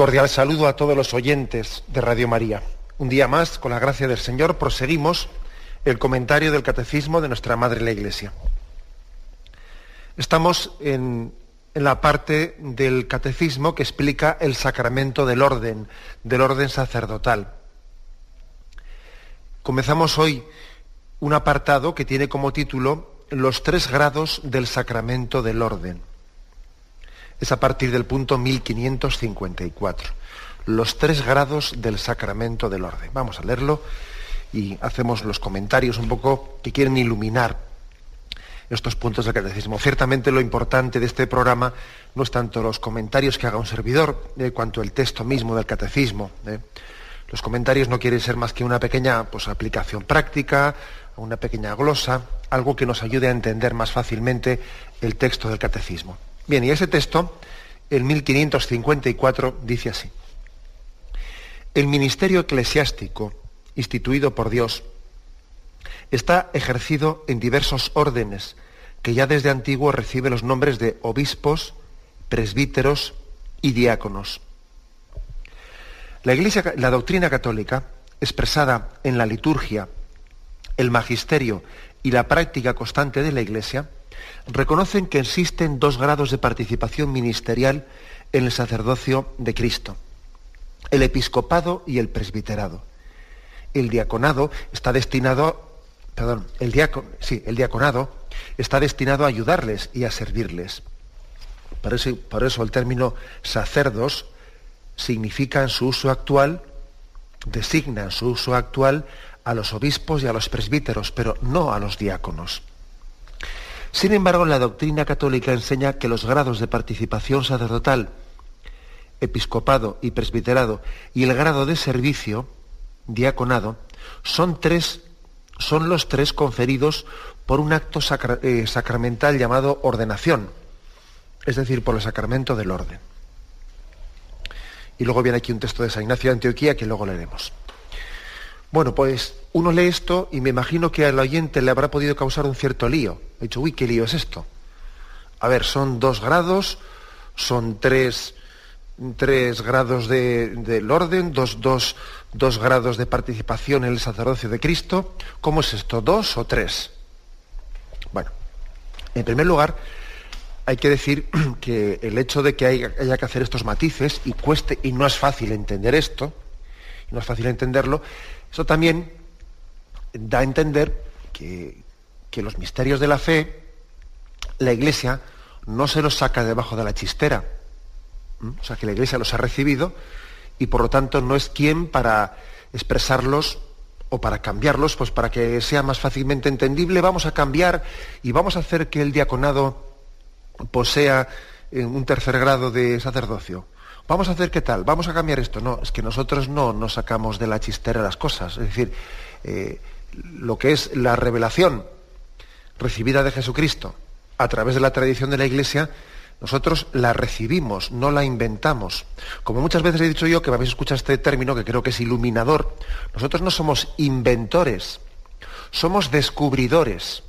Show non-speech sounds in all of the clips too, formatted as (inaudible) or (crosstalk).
Cordial saludo a todos los oyentes de Radio María. Un día más, con la gracia del Señor, proseguimos el comentario del Catecismo de nuestra Madre la Iglesia. Estamos en, en la parte del Catecismo que explica el sacramento del orden, del orden sacerdotal. Comenzamos hoy un apartado que tiene como título Los tres grados del sacramento del orden es a partir del punto 1554. Los tres grados del sacramento del orden. Vamos a leerlo y hacemos los comentarios un poco que quieren iluminar estos puntos del catecismo. Ciertamente lo importante de este programa no es tanto los comentarios que haga un servidor, eh, cuanto el texto mismo del catecismo. Eh. Los comentarios no quieren ser más que una pequeña pues, aplicación práctica, una pequeña glosa, algo que nos ayude a entender más fácilmente el texto del catecismo. Bien, y ese texto, el 1554, dice así. El ministerio eclesiástico instituido por Dios está ejercido en diversos órdenes que ya desde antiguo recibe los nombres de obispos, presbíteros y diáconos. La, iglesia, la doctrina católica, expresada en la liturgia, el magisterio y la práctica constante de la Iglesia, reconocen que existen dos grados de participación ministerial en el sacerdocio de Cristo, el episcopado y el presbiterado. El diaconado está destinado, perdón, el, sí, el diaconado está destinado a ayudarles y a servirles. Por eso, por eso el término sacerdos significa en su uso actual, designa en su uso actual a los obispos y a los presbíteros, pero no a los diáconos. Sin embargo, la doctrina católica enseña que los grados de participación sacerdotal, episcopado y presbiterado, y el grado de servicio, diaconado, son, tres, son los tres conferidos por un acto eh, sacramental llamado ordenación, es decir, por el sacramento del orden. Y luego viene aquí un texto de San Ignacio de Antioquía que luego leeremos. Bueno, pues uno lee esto y me imagino que al oyente le habrá podido causar un cierto lío. He dicho, uy, ¿qué lío es esto? A ver, son dos grados, son tres, tres grados del orden, dos, dos, dos grados de participación en el sacerdocio de Cristo. ¿Cómo es esto? ¿Dos o tres? Bueno, en primer lugar, hay que decir (clears throat) que el hecho de que haya que hacer estos matices y cueste, y no es fácil entender esto, no es fácil entenderlo, eso también da a entender que, los misterios de la fe, la Iglesia no se los saca debajo de la chistera. O sea, que la Iglesia los ha recibido y por lo tanto no es quien para expresarlos o para cambiarlos, pues para que sea más fácilmente entendible, vamos a cambiar y vamos a hacer que el diaconado posea un tercer grado de sacerdocio vamos a hacer qué tal, vamos a cambiar esto. No, es que nosotros no nos sacamos de la chistera las cosas. Es decir, eh, lo que es la revelación recibida de Jesucristo a través de la tradición de la Iglesia, nosotros la recibimos, no la inventamos. Como muchas veces he dicho yo, que me habéis escuchado este término, que creo que es iluminador, nosotros no somos inventores, somos descubridores,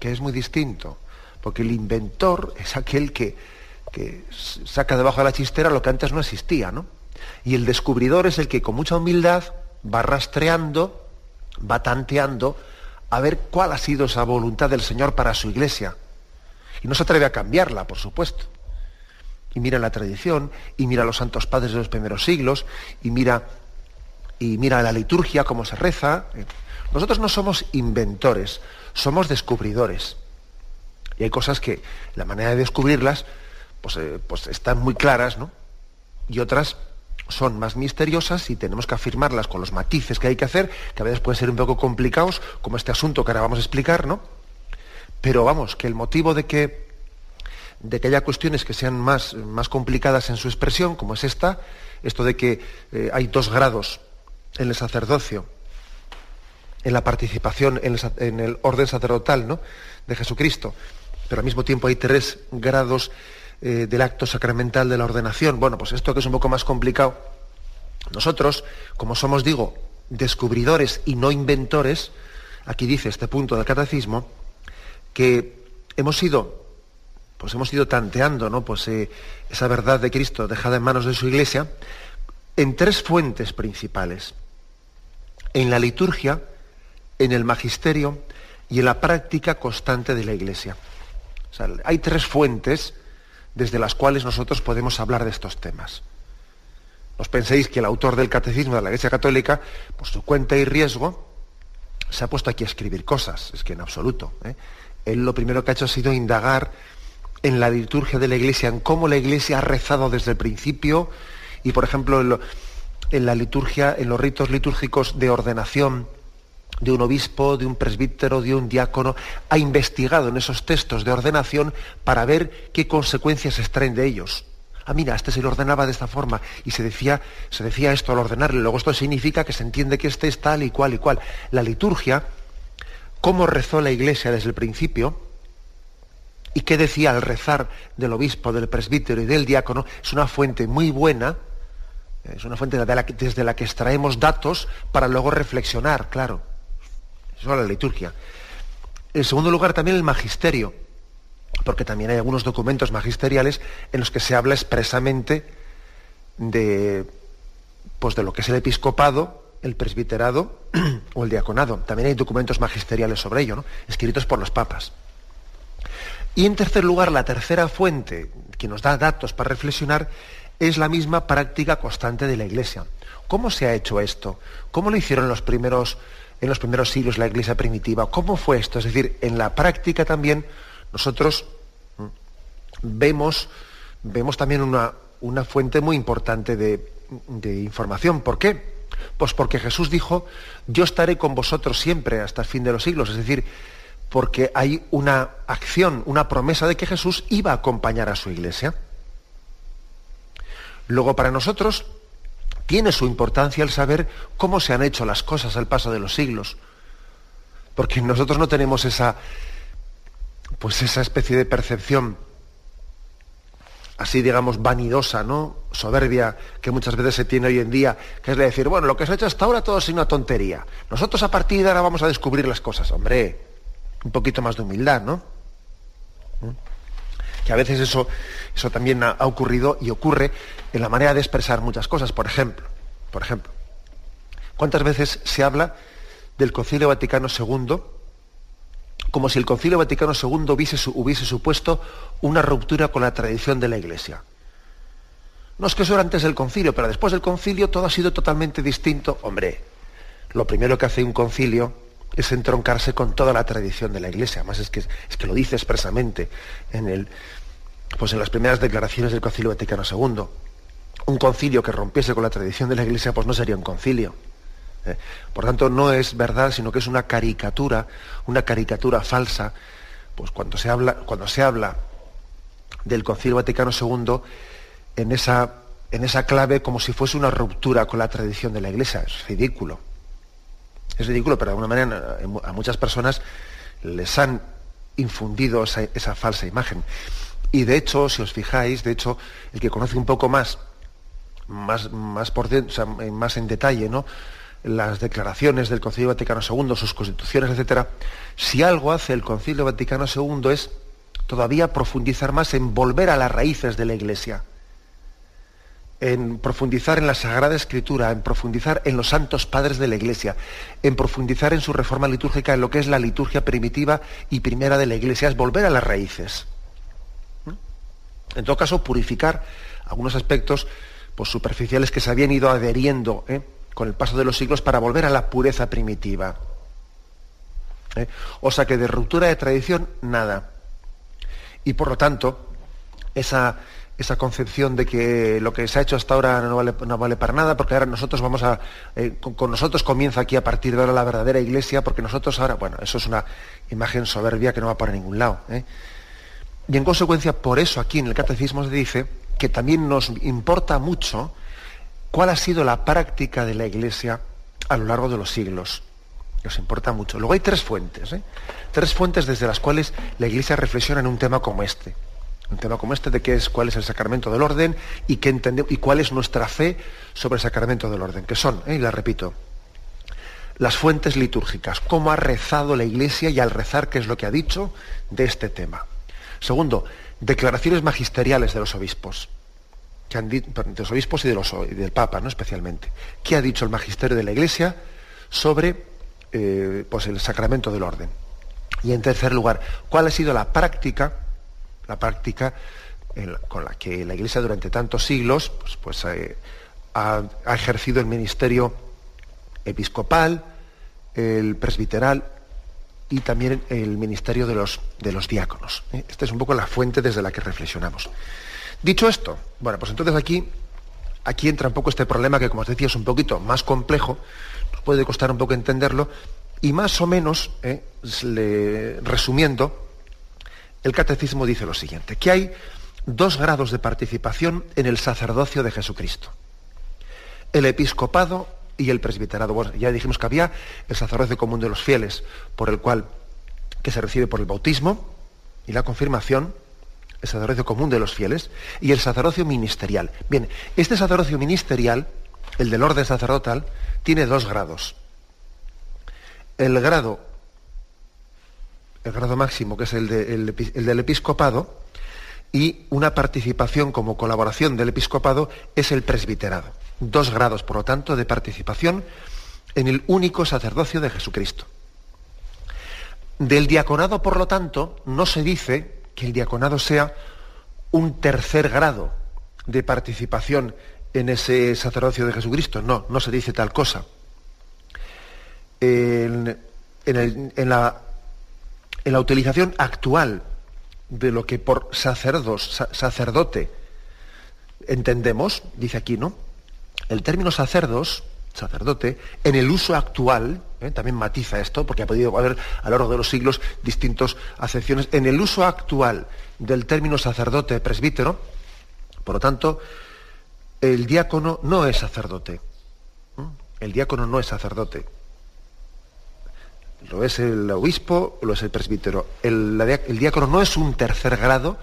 que es muy distinto, porque el inventor es aquel que que saca debajo de la chistera lo que antes no existía, ¿no? Y el descubridor es el que con mucha humildad va rastreando, va tanteando a ver cuál ha sido esa voluntad del Señor para su iglesia. Y no se atreve a cambiarla, por supuesto. Y mira la tradición, y mira a los santos padres de los primeros siglos, y mira, y mira la liturgia, cómo se reza. Nosotros no somos inventores, somos descubridores. Y hay cosas que la manera de descubrirlas pues, eh, pues, están muy claras, ¿no? Y otras, son más misteriosas y tenemos que afirmarlas con los matices que hay que hacer, que a veces pueden ser un poco complicados, como este asunto que ahora vamos a explicar, ¿no? Pero vamos, que el motivo de que, de que haya cuestiones que sean más, más complicadas en su expresión, como es esta, esto de que eh, hay dos grados en el sacerdocio, en la participación en el, orden sacerdotal ¿no? de Jesucristo, pero al mismo tiempo hay tres grados eh, del acto sacramental de la ordenación. Bueno, pues esto que es un poco más complicado, nosotros, como somos, digo, descubridores y no inventores, aquí dice este punto del catecismo, que hemos ido, pues hemos ido tanteando, ¿no? Pues eh, esa verdad de Cristo dejada en manos de su iglesia, en tres fuentes principales. En la liturgia, en el magisterio y en la práctica constante de la iglesia. hay tres fuentes desde las cuales nosotros podemos hablar de estos temas. Os penséis que el autor del Catecismo de la Iglesia Católica, por su cuenta y riesgo, se ha puesto aquí a escribir cosas. Es que en absoluto. ¿eh? Él lo primero que ha hecho ha sido indagar en la liturgia de la Iglesia, en cómo la Iglesia ha rezado desde el principio y, por ejemplo, en, la liturgia, en los ritos litúrgicos de ordenación de un obispo, de un presbítero, de un diácono, ha investigado en esos textos de ordenación para ver qué consecuencias extraen de ellos. Ah, mira, este se lo ordenaba de esta forma y se decía, se decía esto al ordenarle. Luego esto significa que se entiende que este es tal y cual y cual. La liturgia, cómo rezó la iglesia desde el principio y qué decía al rezar del obispo, del presbítero y del diácono, es una fuente muy buena, es una fuente desde la que extraemos datos para luego reflexionar, claro. Eso es la liturgia. En segundo lugar, también el magisterio, porque también hay algunos documentos magisteriales en los que se habla expresamente de, pues de lo que es el episcopado, el presbiterado (clears throat) o el diaconado. También hay documentos magisteriales sobre ello, ¿no? escritos por los papas. Y en tercer lugar, la tercera fuente que nos da datos para reflexionar es la misma práctica constante de la Iglesia. ¿Cómo se ha hecho esto? ¿Cómo lo hicieron los primeros en los primeros siglos la iglesia primitiva. ¿Cómo fue esto? Es decir, en la práctica también nosotros vemos, vemos también una, una fuente muy importante de, de información. ¿Por qué? Pues porque Jesús dijo, yo estaré con vosotros siempre hasta el fin de los siglos. Es decir, porque hay una acción, una promesa de que Jesús iba a acompañar a su iglesia. Luego para nosotros tiene su importancia el saber cómo se han hecho las cosas al paso de los siglos. Porque nosotros no tenemos esa, pues esa especie de percepción así digamos vanidosa, ¿no? soberbia que muchas veces se tiene hoy en día, que es de decir, bueno, lo que se ha hecho hasta ahora todo es una tontería. Nosotros a partir de ahora vamos a descubrir las cosas. Hombre, un poquito más de humildad, ¿no? ¿Mm? Que a veces eso, eso también ha ocurrido y ocurre en la manera de expresar muchas cosas. Por ejemplo, por ejemplo, ¿cuántas veces se habla del Concilio Vaticano II como si el Concilio Vaticano II hubiese, supuesto una ruptura con la tradición de la Iglesia? No es que eso era antes del concilio, pero después del concilio todo ha sido totalmente distinto. Hombre, lo primero que hace un concilio es entroncarse con toda la tradición de la Iglesia. Además es que, es que lo dice expresamente en, el, pues en las primeras declaraciones del Concilio Vaticano II un concilio que rompiese con la tradición de la Iglesia, pues no sería un concilio. ¿eh? Por tanto, no es verdad, sino que es una caricatura, una caricatura falsa, pues cuando se habla, cuando se habla del Concilio Vaticano II en esa, en esa clave como si fuese una ruptura con la tradición de la Iglesia. Es ridículo. Es ridículo, pero de alguna manera a muchas personas les han infundido esa, esa falsa imagen. Y de hecho, si os fijáis, de hecho, el que conoce un poco más más, más, en detalle, ¿no? las declaraciones del Concilio Vaticano II, sus constituciones, etcétera, si algo hace el Concilio Vaticano II es todavía profundizar más en volver a las raíces de la Iglesia, en profundizar en la Sagrada Escritura, en profundizar en los santos padres de la Iglesia, en profundizar en su reforma litúrgica, en lo que es la liturgia primitiva y primera de la Iglesia, es volver a las raíces. En todo caso, purificar algunos aspectos pues, superficiales que se habían ido adheriendo ¿eh? con el paso de los siglos para volver a la pureza primitiva. ¿eh? O sea que de ruptura de tradición, nada. Y por lo tanto, esa, esa concepción de que lo que se ha hecho hasta ahora no vale, para nada, porque ahora nosotros vamos a, eh, con, nosotros comienza aquí a partir de ahora la verdadera iglesia, porque nosotros ahora, bueno, eso es una imagen soberbia que no va para ningún lado. Y en consecuencia, por eso aquí en el catecismo se dice que también nos importa mucho cuál ha sido la práctica de la iglesia a lo largo de los siglos. Nos importa mucho. Luego hay tres fuentes, ¿eh? tres fuentes desde las cuales la iglesia reflexiona en un tema como este un tema como este de qué es, cuál es el sacramento del orden y, qué entendemos, y cuál es nuestra fe sobre el sacramento del orden, que son, ¿eh? y la repito, las fuentes litúrgicas, cómo ha rezado la Iglesia y al rezar qué es lo que ha dicho de este tema. Segundo, declaraciones magisteriales de los obispos, que han de los obispos y, del Papa, ¿no? especialmente. ¿Qué ha dicho el magisterio de la Iglesia sobre eh, pues el sacramento del orden? Y en tercer lugar, ¿cuál ha sido la práctica la práctica con la que la Iglesia durante tantos siglos pues, pues, eh, ha, ejercido el ministerio episcopal, el presbiteral y también el ministerio de los, de los diáconos. ¿eh? Esta es un poco la fuente desde la que reflexionamos. Dicho esto, bueno, pues entonces aquí, aquí entra un poco este problema que, como os decía, es un poquito más complejo, nos puede costar un poco entenderlo, y más o menos, ¿eh? resumiendo, el catecismo dice lo siguiente, que hay dos grados de participación en el sacerdocio de Jesucristo. El episcopado y el presbiterado. Bueno, ya dijimos que había el sacerdocio común de los fieles, por el cual, que se recibe por el bautismo y la confirmación, el sacerdocio común de los fieles, y el sacerdocio ministerial. Bien, este sacerdocio ministerial, el del orden sacerdotal, tiene dos grados. El grado el grado máximo, que es el, del episcopado, y una participación como colaboración del episcopado es el presbiterado. Dos grados, por lo tanto, de participación en el único sacerdocio de Jesucristo. Del diaconado, por lo tanto, no se dice que el diaconado sea un tercer grado de participación en ese sacerdocio de Jesucristo. No, no se dice tal cosa. En, la utilización actual de lo que por sacerdos, sacerdote entendemos, dice aquí, ¿no? El término sacerdos, sacerdote, en el uso actual, ¿eh? también matiza esto, porque ha podido haber a lo largo de los siglos distintas acepciones, en el uso actual del término sacerdote, presbítero, por lo tanto, el diácono no es sacerdote. El diácono no es sacerdote lo es el obispo, lo es el presbítero. El, diácono no es un tercer grado,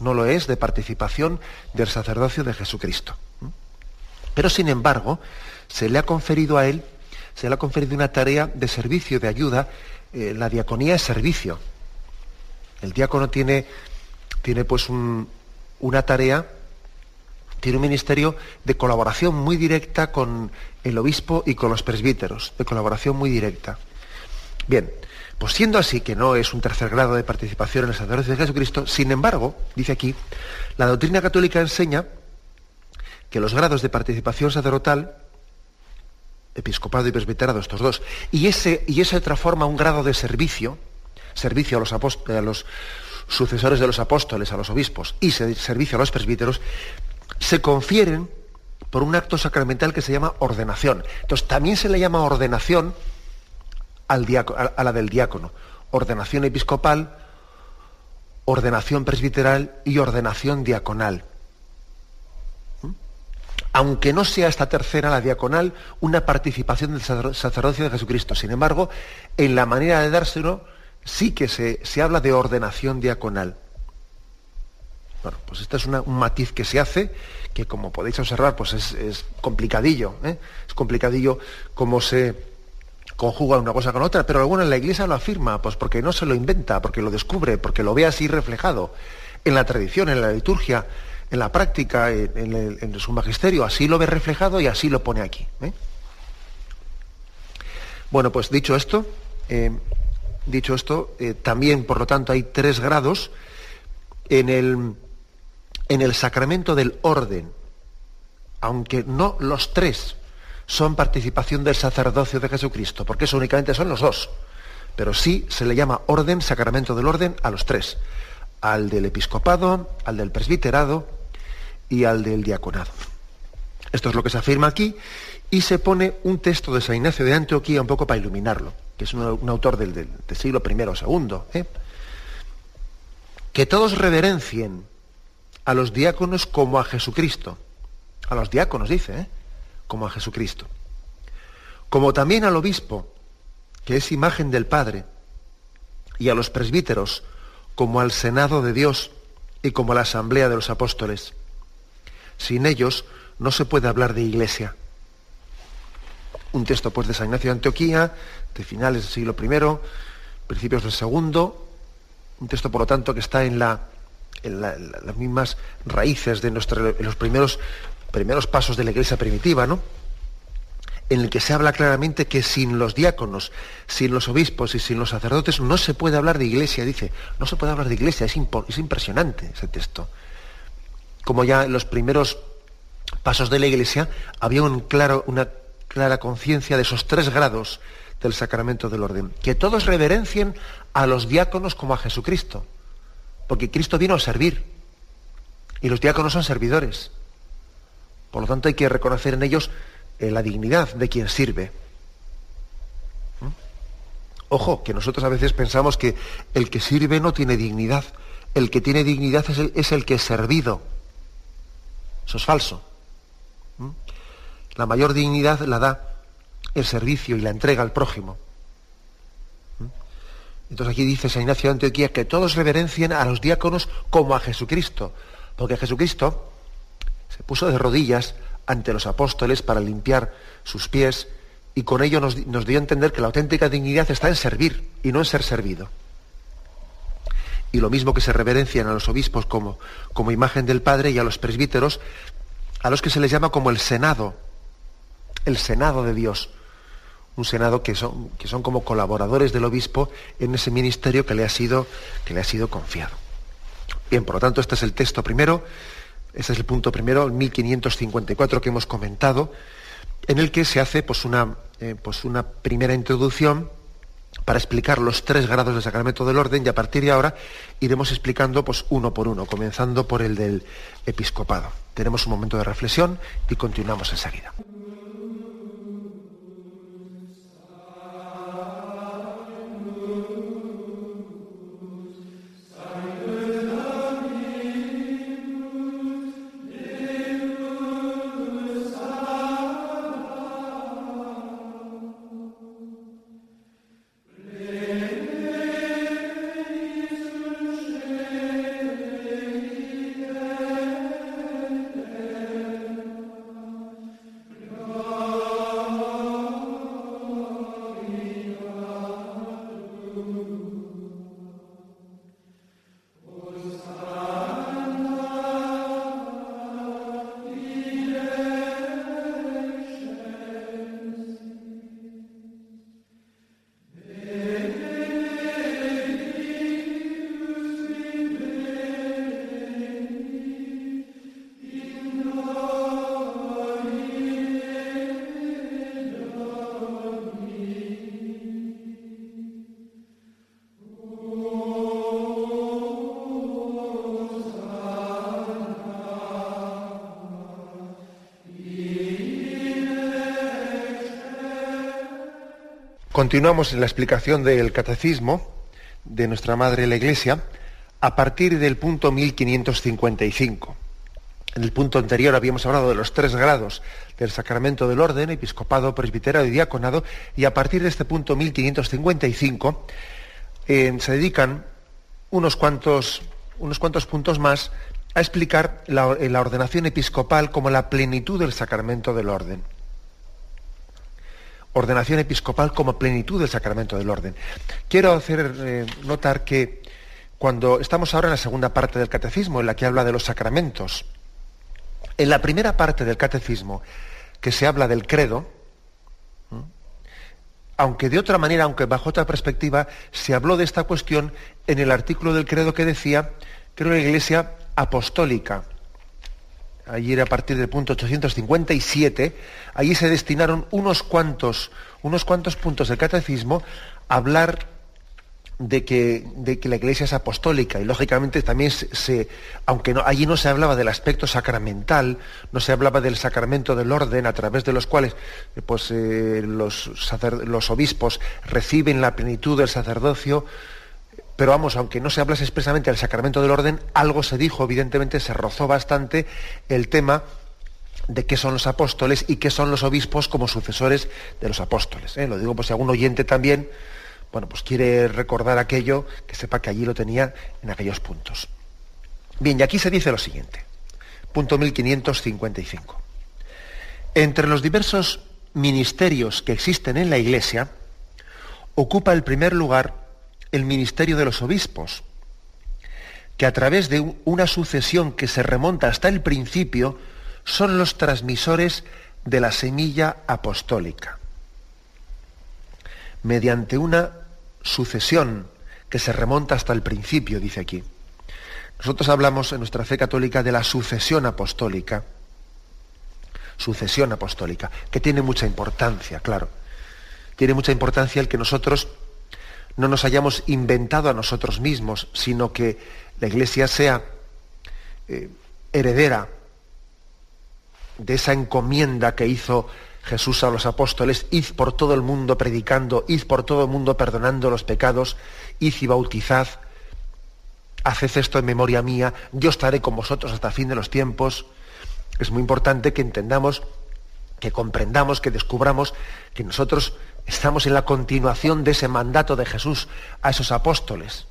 no lo es, de participación del sacerdocio de Jesucristo. Pero sin embargo, se le ha conferido a él, se le ha conferido una tarea de servicio, de ayuda. Eh, la diaconía es servicio. El diácono tiene, tiene pues una tarea, tiene un ministerio de colaboración muy directa con el obispo y con los presbíteros, de colaboración muy directa. Bien, pues siendo así que no es un tercer grado de participación en el sacerdocio de Jesucristo, sin embargo, dice aquí, la doctrina católica enseña que los grados de participación sacerdotal, episcopado y presbiterado, estos dos, y, ese, y esa otra forma, un grado de servicio, servicio a los, a los sucesores de los apóstoles, a los obispos, y servicio a los presbíteros, se confieren por un acto sacramental que se llama ordenación. Entonces, también se le llama ordenación a la del diácono. Ordenación episcopal, ordenación presbiteral y ordenación diaconal. Aunque no sea esta tercera, la diaconal, una participación del sacerdocio de Jesucristo. Sin embargo, en la manera de dárselo sí que se, habla de ordenación diaconal. Bueno, pues este es un matiz que se hace, que como podéis observar, pues es, complicadillo. ¿eh? Es complicadillo cómo se, conjuga una cosa con otra, pero alguna en la iglesia lo afirma, pues porque no se lo inventa, porque lo descubre, porque lo ve así reflejado en la tradición, en la liturgia, en la práctica, en, su magisterio, así lo ve reflejado y así lo pone aquí. ¿eh? Bueno, pues dicho esto, eh, dicho esto, eh, también por lo tanto hay tres grados en el, en el sacramento del orden, aunque no los tres son participación del sacerdocio de Jesucristo, porque eso únicamente son los dos. Pero sí se le llama orden, sacramento del orden, a los tres. Al del episcopado, al del presbiterado y al del diaconado. Esto es lo que se afirma aquí y se pone un texto de San Ignacio de Antioquía un poco para iluminarlo, que es un, autor del, siglo I o II. ¿eh? Que todos reverencien a los diáconos como a Jesucristo. A los diáconos dice, ¿eh? como a Jesucristo. Como también al obispo, que es imagen del Padre, y a los presbíteros, como al Senado de Dios y como a la Asamblea de los Apóstoles. Sin ellos no se puede hablar de iglesia. Un texto pues de San Ignacio de Antioquía, de finales del siglo I, principios del segundo, un texto por lo tanto que está en, la, en, las mismas raíces de los primeros, primeros pasos de la iglesia primitiva, ¿no? en el que se habla claramente que sin los diáconos, sin los obispos y sin los sacerdotes no se puede hablar de iglesia, dice, no se puede hablar de iglesia, es, es impresionante ese texto. Como ya en los primeros pasos de la iglesia había un claro, una clara conciencia de esos tres grados del sacramento del orden, que todos reverencien a los diáconos como a Jesucristo, porque Cristo vino a servir y los diáconos son servidores. Por lo tanto hay que reconocer en ellos eh, la dignidad de quien sirve. ¿Mm? Ojo, que nosotros a veces pensamos que el que sirve no tiene dignidad. El que tiene dignidad es el, es el que es servido. Eso es falso. ¿Mm? La mayor dignidad la da el servicio y la entrega al prójimo. ¿Mm? Entonces aquí dice San Ignacio de Antioquía que todos reverencien a los diáconos como a Jesucristo, porque Jesucristo se puso de rodillas ante los apóstoles para limpiar sus pies y con ello nos, dio a entender que la auténtica dignidad está en servir y no en ser servido. Y lo mismo que se reverencian a los obispos como, como imagen del Padre y a los presbíteros, a los que se les llama como el Senado, el Senado de Dios. Un Senado que son, que son como colaboradores del obispo en ese ministerio que le, ha sido, que le ha sido confiado. Bien, por lo tanto, este es el texto primero ese es el punto primero, el 1554 que hemos comentado, en el que se hace pues, una, eh, pues una primera introducción para explicar los tres grados del sacramento del orden y a partir de ahora iremos explicando pues, uno por uno, comenzando por el del episcopado. Tenemos un momento de reflexión y continuamos enseguida. Continuamos en la explicación del catecismo de nuestra Madre la Iglesia a partir del punto 1555. En el punto anterior habíamos hablado de los tres grados del sacramento del orden, episcopado, presbiterio y diaconado, y a partir de este punto 1555 eh, se dedican unos cuantos, unos cuantos puntos más a explicar la ordenación episcopal como la plenitud del sacramento del orden ordenación episcopal como plenitud del sacramento del orden. Quiero hacer eh, notar que cuando estamos ahora en la segunda parte del catecismo, en la que habla de los sacramentos, en la primera parte del catecismo, que se habla del credo, aunque de otra manera, aunque bajo otra perspectiva, se habló de esta cuestión en el artículo del credo que decía era una iglesia apostólica, ayer a partir del punto 857, allí se destinaron unos cuantos, unos cuantos puntos del catecismo a hablar de que, de que la iglesia es apostólica. Y lógicamente también se, aunque no, allí no se hablaba del aspecto sacramental, no se hablaba del sacramento del orden a través de los cuales eh, pues, eh, los, los obispos reciben la plenitud del sacerdocio, pero vamos, aunque no se hablase expresamente del sacramento del orden, algo se dijo, evidentemente se rozó bastante el tema de qué son los apóstoles y qué son los obispos como sucesores de los apóstoles. ¿eh? Lo digo pues si algún oyente también bueno, pues quiere recordar aquello, que sepa que allí lo tenía en aquellos puntos. Bien, y aquí se dice lo siguiente. Punto 1555. Entre los diversos ministerios que existen en la Iglesia, ocupa el primer lugar el ministerio de los obispos, que a través de una sucesión que se remonta hasta el principio, son los transmisores de la semilla apostólica. Mediante una sucesión que se remonta hasta el principio, dice aquí. Nosotros hablamos en nuestra fe católica de la sucesión apostólica. Sucesión apostólica, que tiene mucha importancia, claro. Tiene mucha importancia el que nosotros no nos hayamos inventado a nosotros mismos, sino que la Iglesia sea eh, heredera de esa encomienda que hizo Jesús a los apóstoles, id por todo el mundo predicando, id por todo el mundo perdonando los pecados, id y bautizad, haced esto en memoria mía, yo estaré con vosotros hasta el fin de los tiempos. Es muy importante que entendamos, que comprendamos, que descubramos que nosotros estamos en la continuación de ese mandato de Jesús a esos apóstoles.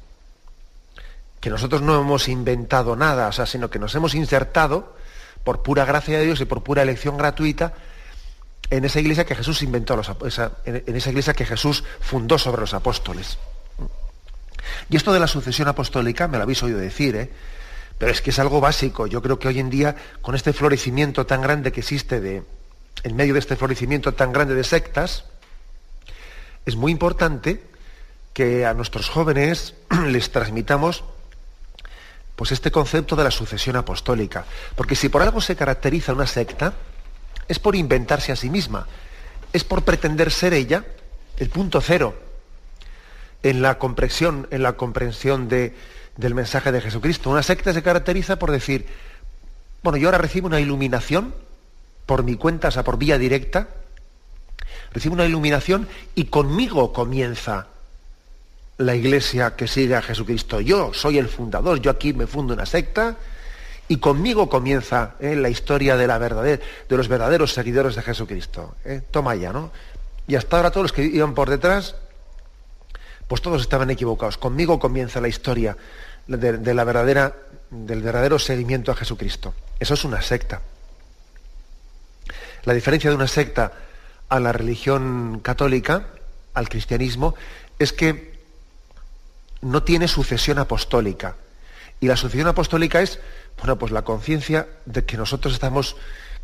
Que nosotros no hemos inventado nada, sino que nos hemos insertado por pura gracia de Dios y por pura elección gratuita en esa iglesia que Jesús inventó, en esa iglesia que Jesús fundó sobre los apóstoles. Y esto de la sucesión apostólica, me lo habéis oído decir, ¿eh? pero es que es algo básico. Yo creo que hoy en día, con este florecimiento tan grande que existe en medio de este florecimiento tan grande de sectas, es muy importante que a nuestros jóvenes (clears throat) les transmitamos pues este concepto de la sucesión apostólica. Porque si por algo se caracteriza una secta, es por inventarse a sí misma, es por pretender ser ella el punto cero en la comprensión, en la comprensión de, del mensaje de Jesucristo. Una secta se caracteriza por decir, bueno, yo ahora recibo una iluminación por mi cuenta, o sea, por vía directa, recibo una iluminación y conmigo comienza la iglesia que sigue a Jesucristo. Yo soy el fundador, yo aquí me fundo una secta y conmigo comienza eh, la historia de, la verdadera, de los verdaderos seguidores de Jesucristo. Eh. Toma ya, ¿no? Y hasta ahora todos los que iban por detrás, pues todos estaban equivocados. Conmigo comienza la historia de, la verdadera, del verdadero seguimiento a Jesucristo. Eso es una secta. La diferencia de una secta a la religión católica, al cristianismo, es que no tiene sucesión apostólica. Y la sucesión apostólica es, bueno, pues la conciencia de que nosotros estamos,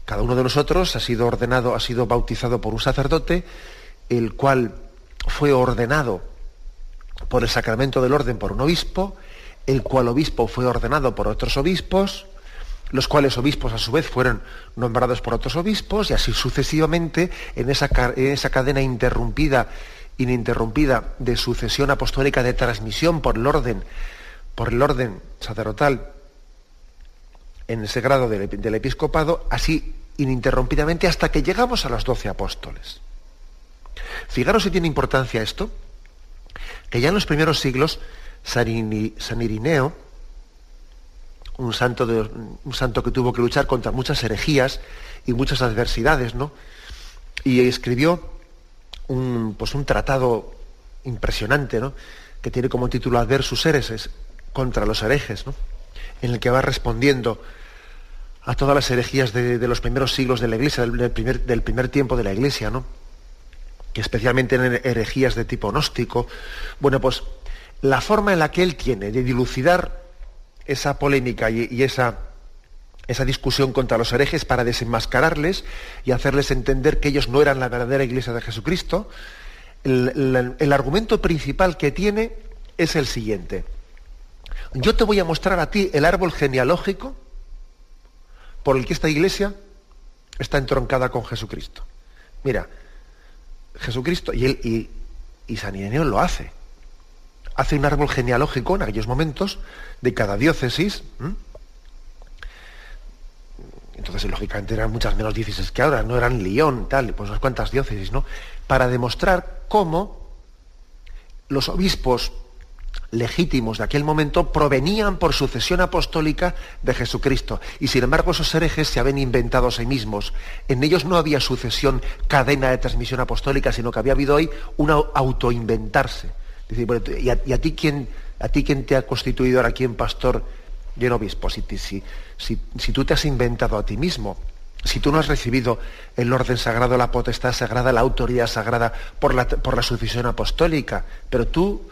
cada uno de nosotros ha sido ordenado, ha sido bautizado por un sacerdote, el cual fue ordenado por el sacramento del orden por un obispo, el cual obispo fue ordenado por otros obispos, los cuales obispos a su vez fueron nombrados por otros obispos, y así sucesivamente en esa, en esa cadena interrumpida ininterrumpida de sucesión apostólica de transmisión por el orden, por el orden sacerdotal en ese grado del, episcopado, así ininterrumpidamente hasta que llegamos a los doce apóstoles. Fijaros si tiene importancia esto, que ya en los primeros siglos San, Irineo, un santo, un santo que tuvo que luchar contra muchas herejías y muchas adversidades, ¿no? Y escribió un, pues un tratado impresionante, ¿no? que tiene como título Adversus Hereses, contra los herejes, ¿no? en el que va respondiendo a todas las herejías de, los primeros siglos de la Iglesia, del, primer, del primer tiempo de la Iglesia, ¿no? que especialmente en herejías de tipo gnóstico. Bueno, pues la forma en la que él tiene de dilucidar esa polémica y esa esa discusión contra los herejes para desenmascararles y hacerles entender que ellos no eran la verdadera iglesia de Jesucristo, el, argumento principal que tiene es el siguiente. Yo te voy a mostrar a ti el árbol genealógico por el que esta iglesia está entroncada con Jesucristo. Mira, Jesucristo, y, y San Ireneo lo hace. Hace un árbol genealógico en aquellos momentos de cada diócesis. Entonces, lógicamente, eran muchas menos diócesis que ahora, no eran Lyon, tal, pues unas cuantas diócesis, ¿no? Para demostrar cómo los obispos legítimos de aquel momento provenían por sucesión apostólica de Jesucristo. Y sin embargo esos herejes se habían inventado a sí mismos. En ellos no había sucesión, cadena de transmisión apostólica, sino que había habido hoy un autoinventarse. ¿Y, a, ti quién, a ti quién te ha constituido ahora aquí en pastor y en obispo? Si, si, tú te has inventado a ti mismo, si tú no has recibido el orden sagrado, la potestad sagrada, la autoridad sagrada por la, sucesión apostólica, pero tú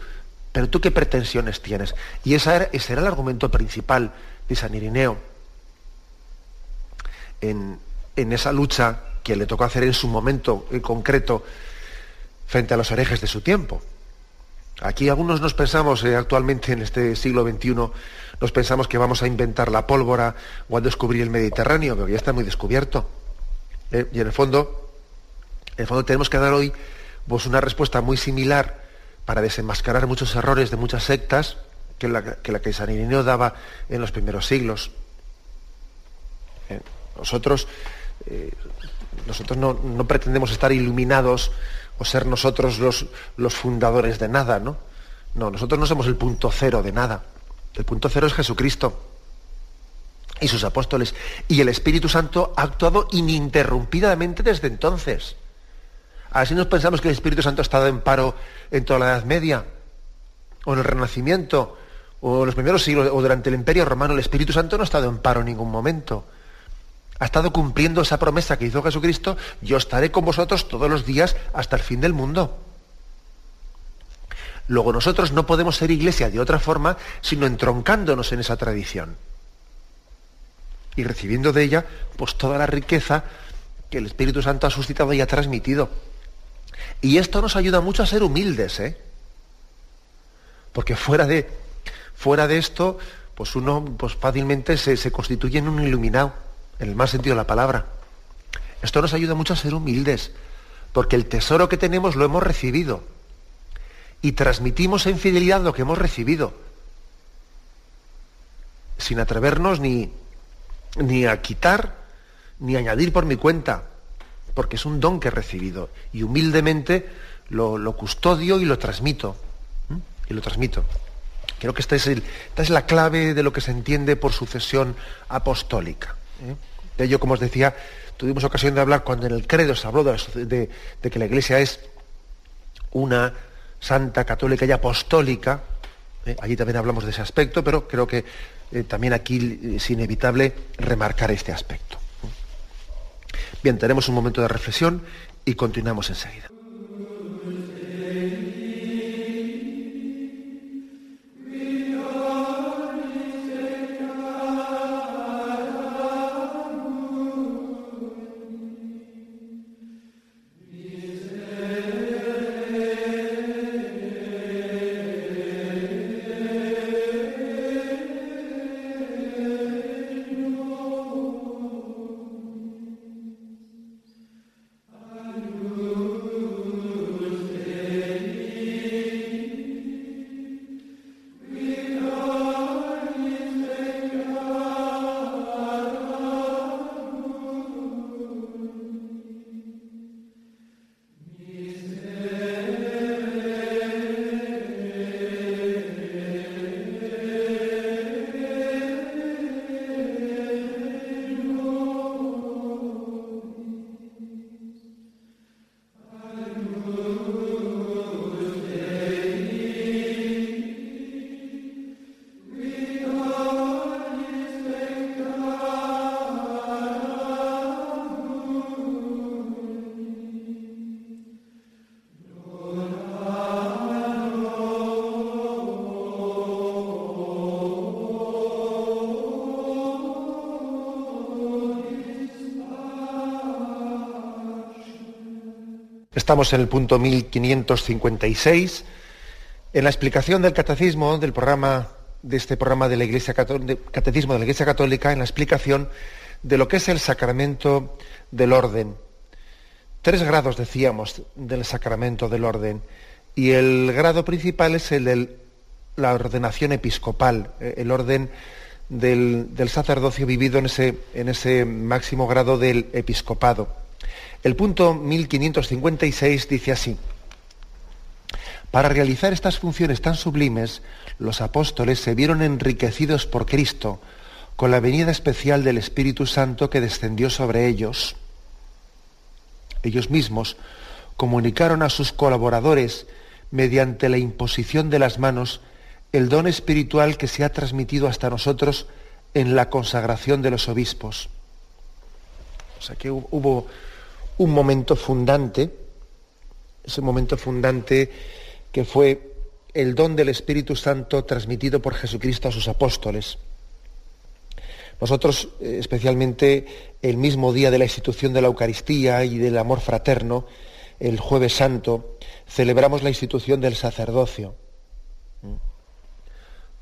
pero tú qué pretensiones tienes. Y ese era el argumento principal de San Irineo en, esa lucha que le tocó hacer en su momento en concreto frente a los herejes de su tiempo. Aquí algunos nos pensamos eh, actualmente en este siglo XXI, nos pensamos que vamos a inventar la pólvora o a descubrir el Mediterráneo, pero ya está muy descubierto. Eh, y en el fondo, en el fondo tenemos que dar hoy pues, una respuesta muy similar para desenmascarar muchos errores de muchas sectas que la que, Irineo daba en los primeros siglos. Eh, nosotros, nosotros no, pretendemos estar iluminados o ser nosotros los, los fundadores de nada, ¿no? No, nosotros no somos el punto cero de nada. El punto cero es Jesucristo y sus apóstoles. Y el Espíritu Santo ha actuado ininterrumpidamente desde entonces. Así nos pensamos que el Espíritu Santo ha estado en paro en toda la Edad Media, o en el Renacimiento, o en los primeros siglos, o durante el Imperio Romano. El Espíritu Santo no ha estado en paro en ningún momento. Ha estado cumpliendo esa promesa que hizo Jesucristo, yo estaré con vosotros todos los días hasta el fin del mundo. Luego nosotros no podemos ser iglesia de otra forma, sino entroncándonos en esa tradición. Y recibiendo de ella, pues toda la riqueza que el Espíritu Santo ha suscitado y ha transmitido. Y esto nos ayuda mucho a ser humildes, ¿eh? Porque fuera de, fuera de esto, pues uno pues fácilmente se, se constituye en un iluminado, en el más sentido de la palabra. Esto nos ayuda mucho a ser humildes, porque el tesoro que tenemos lo hemos recibido. Y transmitimos en fidelidad lo que hemos recibido. Sin atrevernos ni, ni a quitar, ni a añadir por mi cuenta porque es un don que he recibido y humildemente lo, custodio y lo transmito. Y lo transmito. Creo que esta es, esta es, la clave de lo que se entiende por sucesión apostólica. ¿Eh? De ello, como os decía, tuvimos ocasión de hablar cuando en el credo se habló de, que la Iglesia es una santa, católica y apostólica. ¿eh? Allí también hablamos de ese aspecto, pero creo que eh, también aquí es inevitable remarcar este aspecto. Bien, tenemos un momento de reflexión y continuamos enseguida. Estamos en el punto 1556, en la explicación del catecismo del programa de este programa de la Iglesia de la Iglesia Católica, en la explicación de lo que es el sacramento del orden. Tres grados, decíamos, del sacramento del orden. Y el grado principal es el del la ordenación episcopal, eh, el orden del, sacerdocio vivido en ese, en ese máximo grado del episcopado. El punto 1556 dice así, para realizar estas funciones tan sublimes, los apóstoles se vieron enriquecidos por Cristo con la venida especial del Espíritu Santo que descendió sobre ellos. Ellos mismos comunicaron a sus colaboradores, mediante la imposición de las manos, el don espiritual que se ha transmitido hasta nosotros en la consagración de los obispos. O sea que hubo un momento fundante, ese momento fundante que fue el don del Espíritu Santo transmitido por Jesucristo a sus apóstoles. Nosotros, eh, especialmente el mismo día de la institución de la Eucaristía y del amor fraterno, el jueves santo, celebramos la institución del sacerdocio.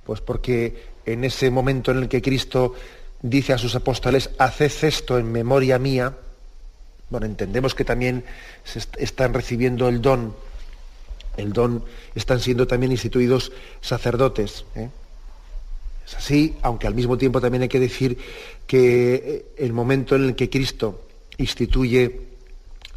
Pues porque en ese momento en el que Cristo dice a sus apóstoles, haced esto en memoria mía, bueno, entendemos que también se están recibiendo el don, el don, están siendo también instituidos sacerdotes. ¿eh? Es así, aunque al mismo tiempo también hay que decir que eh, el momento en el que Cristo instituye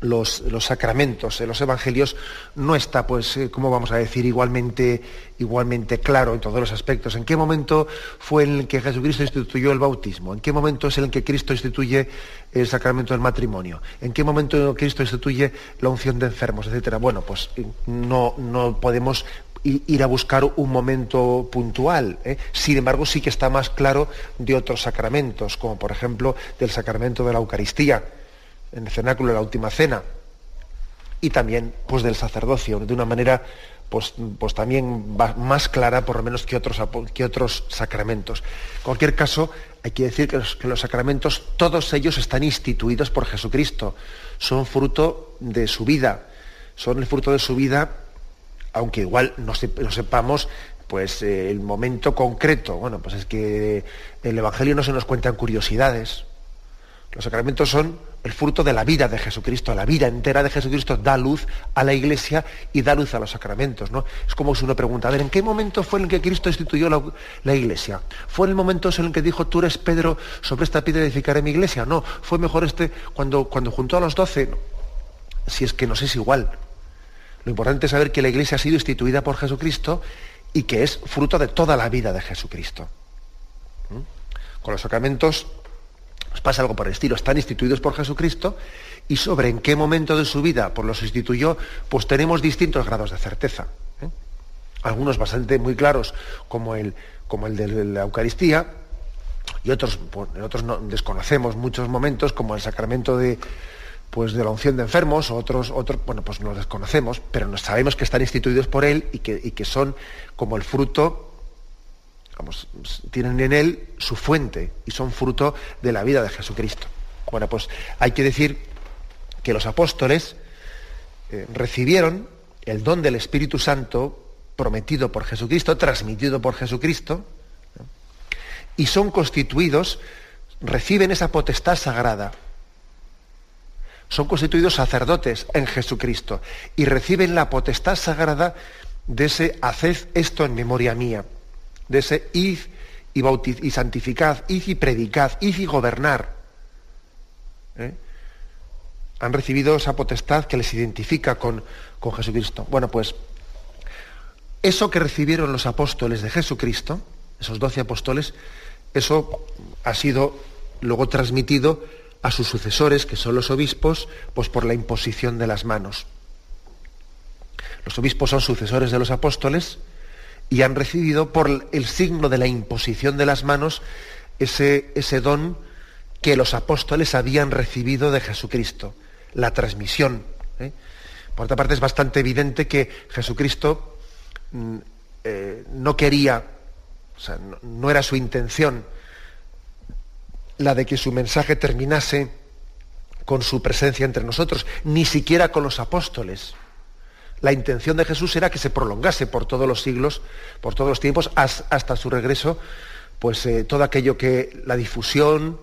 los, sacramentos en los evangelios no está, pues, eh, ¿cómo vamos a decir?, igualmente, igualmente claro en todos los aspectos. ¿En qué momento fue en el que Jesucristo instituyó el bautismo? ¿En qué momento es en el que Cristo instituye el sacramento del matrimonio? ¿En qué momento Cristo instituye la unción de enfermos, etcétera? Bueno, pues eh, no, no podemos ir a buscar un momento puntual. ¿eh? Sin embargo, sí que está más claro de otros sacramentos, como por ejemplo del sacramento de la Eucaristía en el cenáculo de la última cena, y también pues, del sacerdocio, de una manera pues, pues también más clara, por lo menos, que otros, que otros sacramentos. En cualquier caso, hay que decir que los, que los, sacramentos, todos ellos están instituidos por Jesucristo, son fruto de su vida, son el fruto de su vida, aunque igual no, sepamos pues eh, el momento concreto. Bueno, pues es que el Evangelio no se nos cuentan curiosidades. Los sacramentos son el fruto de la vida de Jesucristo, la vida entera de Jesucristo da luz a la iglesia y da luz a los sacramentos. ¿no? Es como si uno pregunta, a ver, ¿en qué momento fue en el que Cristo instituyó la, iglesia? ¿Fue en el momento en el que dijo, tú eres Pedro, sobre esta piedra edificaré mi iglesia? No, fue mejor este cuando, cuando juntó a los doce. Si es que nos es igual. Lo importante es saber que la iglesia ha sido instituida por Jesucristo y que es fruto de toda la vida de Jesucristo. Con los sacramentos nos pasa algo por el estilo. Están instituidos por Jesucristo y sobre en qué momento de su vida pues los instituyó, pues tenemos distintos grados de certeza. ¿eh? Algunos bastante muy claros, como el, como el de la Eucaristía, y otros, pues, otros no, desconocemos muchos momentos, como el sacramento de, pues de la unción de enfermos, otros, otros, bueno, pues no los desconocemos, pero sabemos que están instituidos por él y que, y que son como el fruto tienen en él su fuente y son fruto de la vida de Jesucristo. Bueno, pues hay que decir que los apóstoles eh, recibieron el don del Espíritu Santo prometido por Jesucristo, transmitido por Jesucristo, y son constituidos, reciben esa potestad sagrada. Son constituidos sacerdotes en Jesucristo y reciben la potestad sagrada de ese haced esto en memoria mía de ese id y, bautiz y santificad, id y predicad, id y gobernar. ¿eh? Han recibido esa potestad que les identifica con, con Jesucristo. Bueno, pues eso que recibieron los apóstoles de Jesucristo, esos doce apóstoles, eso ha sido luego transmitido a sus sucesores, que son los obispos, pues por la imposición de las manos. Los obispos son sucesores de los apóstoles, y han recibido por el signo de la imposición de las manos ese, ese don que los apóstoles habían recibido de Jesucristo, la transmisión. ¿eh? Por otra parte, es bastante evidente que Jesucristo mm, eh, no quería, o sea, no era su intención la de que su mensaje terminase con su presencia entre nosotros, ni siquiera con los apóstoles la intención de Jesús era que se prolongase por todos los siglos, por todos los tiempos, hasta su regreso, pues eh, todo aquello que, la difusión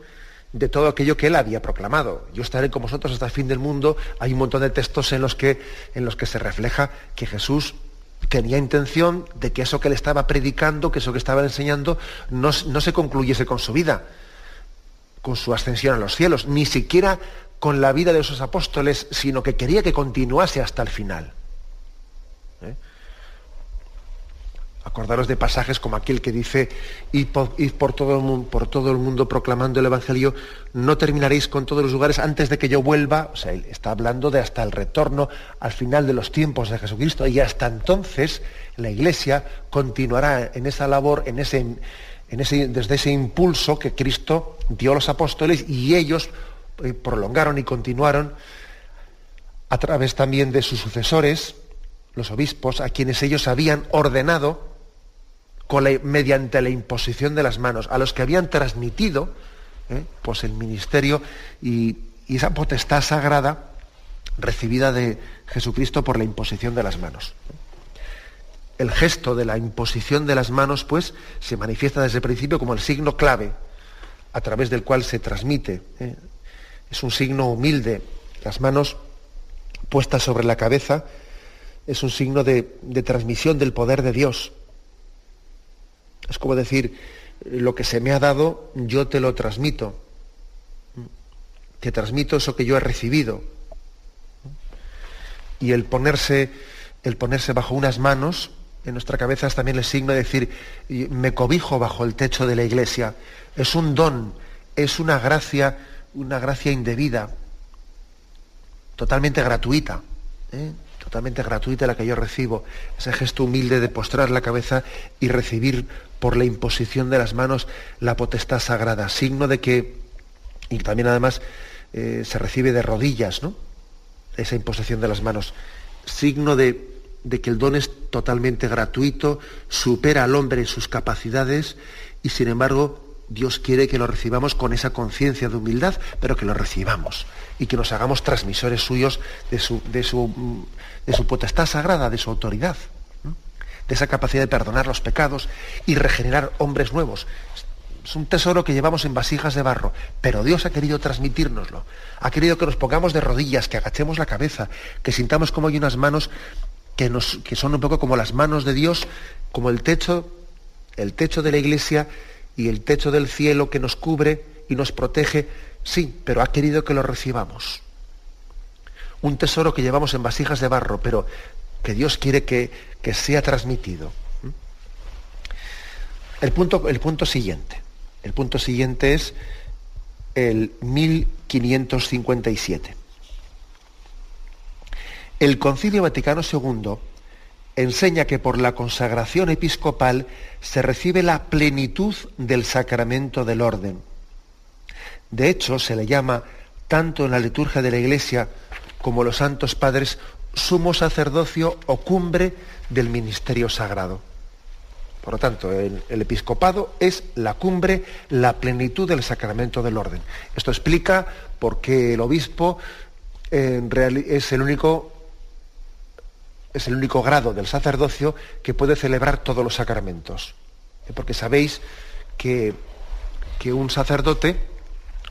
de todo aquello que él había proclamado. Yo estaré con vosotros hasta el fin del mundo. Hay un montón de textos en los que, en los que se refleja que Jesús tenía intención de que eso que le estaba predicando, que eso que estaba enseñando, no, no se concluyese con su vida, con su ascensión a los cielos, ni siquiera con la vida de esos apóstoles, sino que quería que continuase hasta el final. ¿Eh? Acordaros de pasajes como aquel que dice, id por, todo el mundo, por todo el mundo proclamando el Evangelio, no terminaréis con todos los lugares antes de que yo vuelva. O sea, él está hablando de hasta el retorno al final de los tiempos de Jesucristo. Y hasta entonces la Iglesia continuará en esa labor, en ese, desde ese impulso que Cristo dio a los apóstoles y ellos eh, prolongaron y continuaron a través también de sus sucesores, los obispos, a quienes ellos habían ordenado mediante la imposición de las manos, a los que habían transmitido ¿eh? pues el ministerio y, esa potestad sagrada recibida de Jesucristo por la imposición de las manos. El gesto de la imposición de las manos, pues, se manifiesta desde el principio como el signo clave a través del cual se transmite. ¿eh? Es un signo humilde. Las manos puestas sobre la cabeza es un signo de transmisión del poder de Dios. Es como decir, lo que se me ha dado, yo te lo transmito. Te transmito eso que yo he recibido. Y el ponerse, el ponerse bajo unas manos en nuestra cabeza es también el signo de decir, me cobijo bajo el techo de la iglesia. Es un don, es una gracia, una gracia indebida, totalmente gratuita. ¿eh? Totalmente gratuita la que yo recibo, ese gesto humilde de postrar la cabeza y recibir por la imposición de las manos la potestad sagrada, signo de que, y también además eh, se recibe de rodillas, ¿no? Esa imposición de las manos, signo de, de que el don es totalmente gratuito, supera al hombre en sus capacidades y sin embargo Dios quiere que lo recibamos con esa conciencia de humildad, pero que lo recibamos y que nos hagamos transmisores suyos de su, de su, de su potestad sagrada, de su autoridad, de esa capacidad de perdonar los pecados y regenerar hombres nuevos. Es un tesoro que llevamos en vasijas de barro, pero Dios ha querido transmitírnoslo. Ha querido que nos pongamos de rodillas, que agachemos la cabeza, que sintamos como hay unas manos que, nos, que son un poco como las manos de Dios, como el techo, el techo de la iglesia y el techo del cielo que nos cubre y nos protege. Sí, pero ha querido que lo recibamos un tesoro que llevamos en vasijas de barro, pero que Dios quiere que, sea transmitido. El punto, el punto siguiente. El punto siguiente es el 1557. El Concilio Vaticano II enseña que por la consagración episcopal se recibe la plenitud del sacramento del orden. De hecho, se le llama tanto en la liturgia de la Iglesia como los santos padres, sumo sacerdocio o cumbre del ministerio sagrado. Por lo tanto, el, episcopado es la cumbre, la plenitud del sacramento del orden. Esto explica por qué el obispo es el único es el único grado del sacerdocio que puede celebrar todos los sacramentos. Porque sabéis que, que un sacerdote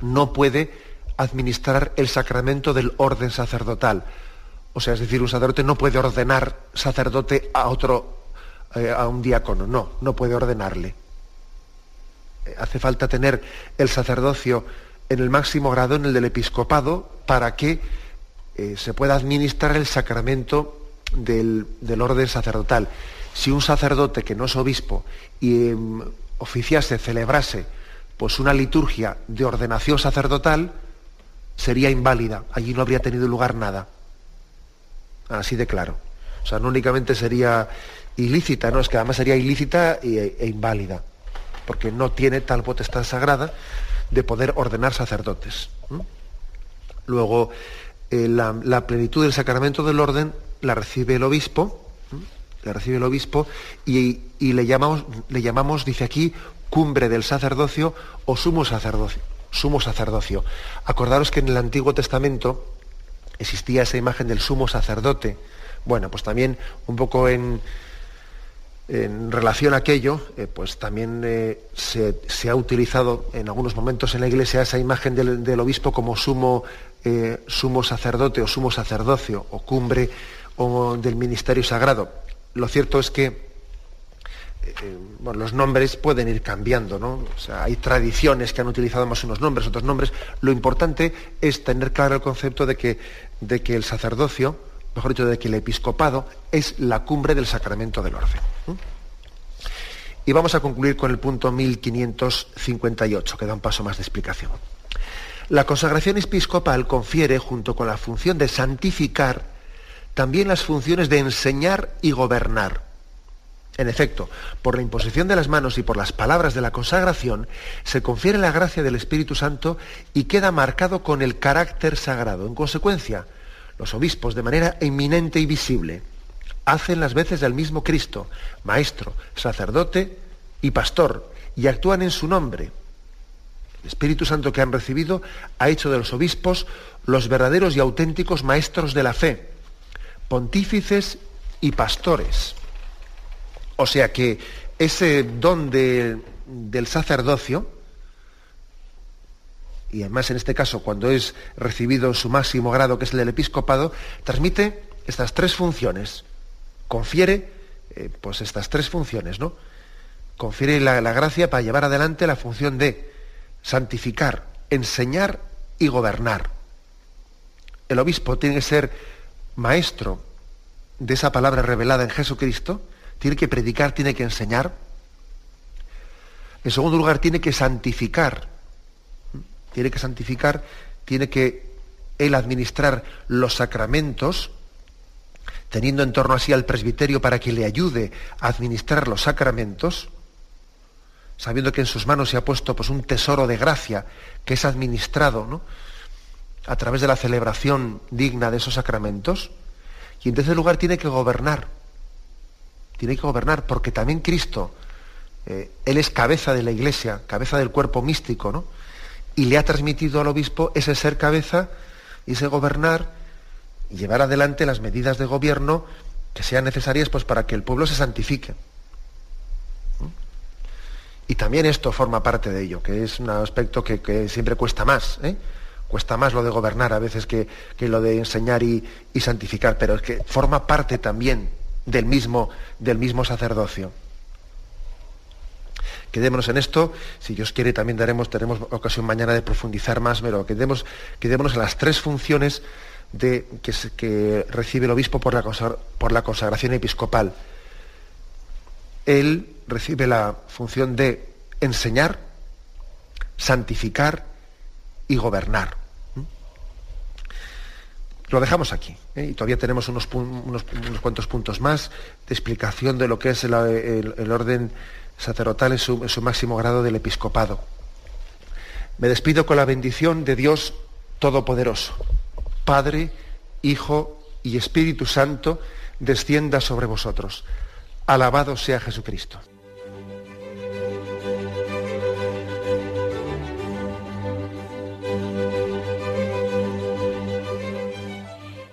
no puede administrar el sacramento del orden sacerdotal. O sea, es decir, un sacerdote no puede ordenar sacerdote a otro, eh, a un diácono, no, no puede ordenarle. Eh, hace falta tener el sacerdocio en el máximo grado, en el del episcopado, para que eh, se pueda administrar el sacramento del, orden sacerdotal. Si un sacerdote que no es obispo y em, oficiase, celebrase, pues una liturgia de ordenación sacerdotal, sería inválida, allí no habría tenido lugar nada. Así de claro. O sea, no únicamente sería ilícita, no, es que además sería ilícita e, e inválida, porque no tiene tal potestad sagrada de poder ordenar sacerdotes. Luego, eh, la, plenitud del sacramento del orden la recibe el obispo, la recibe el obispo y, y, le, llamamos, le llamamos, dice aquí, cumbre del sacerdocio o sumo sacerdocio sumo sacerdocio. Acordaros que en el Antiguo Testamento existía esa imagen del sumo sacerdote. Bueno, pues también un poco en, en relación a aquello, eh, pues también eh, se, ha utilizado en algunos momentos en la Iglesia esa imagen del, obispo como sumo, eh, sumo sacerdote o sumo sacerdocio o cumbre o del ministerio sagrado. lo cierto es que eh, los nombres pueden ir cambiando, ¿no? O sea, hay tradiciones que han utilizado más unos nombres, otros nombres. Lo importante es tener claro el concepto de que, de que el sacerdocio, mejor dicho, de que el episcopado es la cumbre del sacramento del orden. Y vamos a concluir con el punto 1558, que da un paso más de explicación. La consagración episcopal confiere, junto con la función de santificar, también las funciones de enseñar y gobernar. En efecto, por la imposición de las manos y por las palabras de la consagración, se confiere la gracia del Espíritu Santo y queda marcado con el carácter sagrado. En consecuencia, los obispos, de manera eminente y visible, hacen las veces del mismo Cristo, maestro, sacerdote y pastor, y actúan en su nombre. El Espíritu Santo que han recibido ha hecho de los obispos los verdaderos y auténticos maestros de la fe, pontífices y pastores. O sea que ese don del sacerdocio, y además en este caso cuando es recibido en su máximo grado, que es el del episcopado, transmite estas tres funciones, confiere eh, pues estas tres funciones, ¿no? Confiere la, la gracia para llevar adelante la función de santificar, enseñar y gobernar. El obispo tiene que ser maestro de esa palabra revelada en Jesucristo, tiene que predicar, tiene que enseñar. En segundo lugar, tiene que santificar. Tiene que santificar, tiene que él administrar los sacramentos, teniendo en torno así al presbiterio para que le ayude a administrar los sacramentos, sabiendo que en sus manos se ha puesto pues, un tesoro de gracia que es administrado ¿no? A través de la celebración digna de esos sacramentos. Y en tercer lugar tiene que gobernar, tiene que gobernar, porque también Cristo, eh, Él es cabeza de la iglesia, cabeza del cuerpo místico, ¿no? Y le ha transmitido al obispo ese ser cabeza y ese gobernar y llevar adelante las medidas de gobierno que sean necesarias pues, para que el pueblo se santifique. Y también esto forma parte de ello, que es un aspecto que, siempre cuesta más. ¿eh? Cuesta más lo de gobernar a veces que, lo de enseñar y, y santificar, pero es que forma parte también del mismo, del mismo sacerdocio. Quedémonos en esto, si Dios quiere también daremos, tenemos ocasión mañana de profundizar más, pero quedémonos, quedémonos en las tres funciones de, que, que, recibe el obispo por la, por la consagración episcopal. Él recibe la función de enseñar, santificar y gobernar. Lo dejamos aquí. ¿eh? Y todavía tenemos unos, unos, cuantos puntos más de explicación de lo que es el, orden sacerdotal en su, en su máximo grado del episcopado. Me despido con la bendición de Dios Todopoderoso. Padre, Hijo y Espíritu Santo, descienda sobre vosotros. Alabado sea Jesucristo.